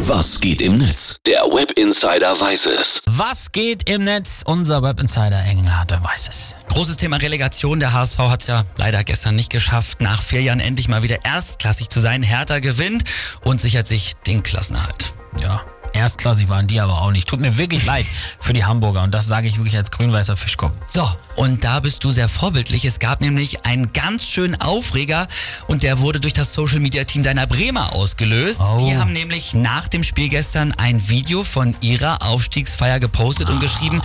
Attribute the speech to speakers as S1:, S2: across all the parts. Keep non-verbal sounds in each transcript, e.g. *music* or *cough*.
S1: Was geht im Netz? Der Web Insider weiß es.
S2: Was geht im Netz? Unser Web Insider Engelhardt weiß es.
S3: Großes Thema Relegation. Der HSV hat es ja leider gestern nicht geschafft, nach vier Jahren endlich mal wieder erstklassig zu sein. Hertha gewinnt und sichert sich den Klassenerhalt.
S2: Ja, erstklassig waren die aber auch nicht. Tut mir wirklich leid für die Hamburger und das sage ich wirklich als grün-weißer Fischkopf.
S3: So, und da bist du sehr vorbildlich. Es gab nämlich einen ganz schönen Aufreger und der wurde durch das Social Media Team deiner Bremer ausgelöst.
S2: Oh.
S3: Die haben nämlich nach dem Spiel gestern ein Video von ihrer Aufstiegsfeier gepostet und geschrieben,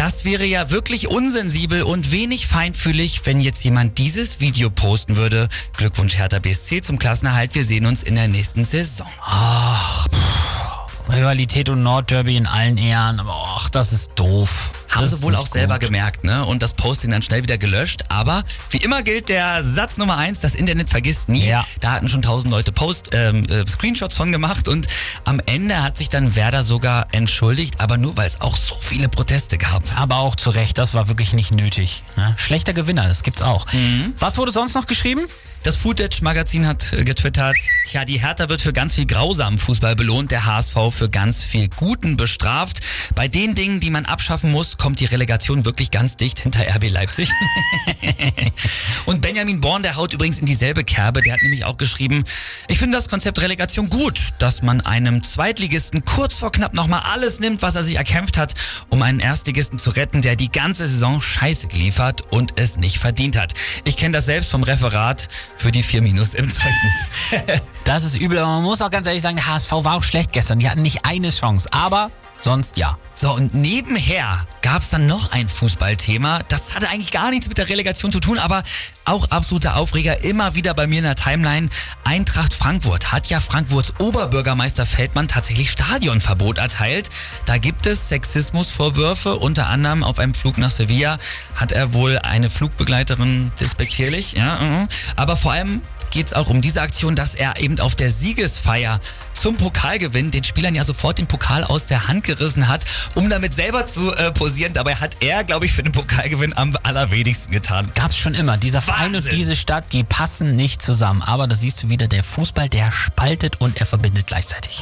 S3: das wäre ja wirklich unsensibel und wenig feinfühlig, wenn jetzt jemand dieses Video posten würde. Glückwunsch Hertha BSC zum Klassenerhalt. Wir sehen uns in der nächsten Saison.
S2: Rivalität und Nordderby in allen Ehren, aber ach, das ist doof.
S3: Haben
S2: das
S3: sie wohl auch selber
S2: gut.
S3: gemerkt, ne? Und das Posting dann schnell wieder gelöscht. Aber wie immer gilt der Satz Nummer eins, das Internet vergisst nie.
S2: Ja.
S3: Da hatten schon tausend Leute Post, ähm, äh, Screenshots von gemacht und am Ende hat sich dann Werder sogar entschuldigt, aber nur weil es auch so viele Proteste gab.
S2: Aber auch zu Recht, das war wirklich nicht nötig. Ne? Schlechter Gewinner, das gibt's auch. Was wurde sonst noch geschrieben?
S3: Das Footage-Magazin hat äh, getwittert, tja, die Hertha wird für ganz viel grausamen Fußball belohnt, der HSV für ganz viel Guten bestraft. Bei den Dingen, die man abschaffen muss, kommt die Relegation wirklich ganz dicht hinter RB Leipzig. *laughs* Und Benjamin Born, der haut übrigens in dieselbe Kerbe, der hat nämlich auch geschrieben, ich finde das Konzept Relegation gut, dass man einem Zweitligisten kurz vor knapp nochmal alles nimmt, was er sich erkämpft hat, um einen Erstligisten zu retten, der die ganze Saison Scheiße geliefert und es nicht verdient hat. Ich kenne das selbst vom Referat für die 4 Minus im Zeugnis. *laughs*
S2: Das ist übel, aber man muss auch ganz ehrlich sagen, der HSV war auch schlecht gestern. Die hatten nicht eine Chance, aber sonst ja.
S3: So, und nebenher gab es dann noch ein Fußballthema. Das hatte eigentlich gar nichts mit der Relegation zu tun, aber auch absoluter Aufreger immer wieder bei mir in der Timeline. Eintracht Frankfurt hat ja Frankfurts Oberbürgermeister Feldmann tatsächlich Stadionverbot erteilt. Da gibt es Sexismusvorwürfe, unter anderem auf einem Flug nach Sevilla hat er wohl eine Flugbegleiterin despektierlich, ja, mhm. aber vor allem geht es auch um diese Aktion, dass er eben auf der Siegesfeier zum Pokalgewinn den Spielern ja sofort den Pokal aus der Hand gerissen hat, um damit selber zu äh, posieren. Dabei hat er, glaube ich, für den Pokalgewinn am allerwenigsten getan.
S2: Gab's schon immer. Dieser Verein und diese Stadt, die passen nicht zusammen. Aber da siehst du wieder, der Fußball, der spaltet und er verbindet gleichzeitig.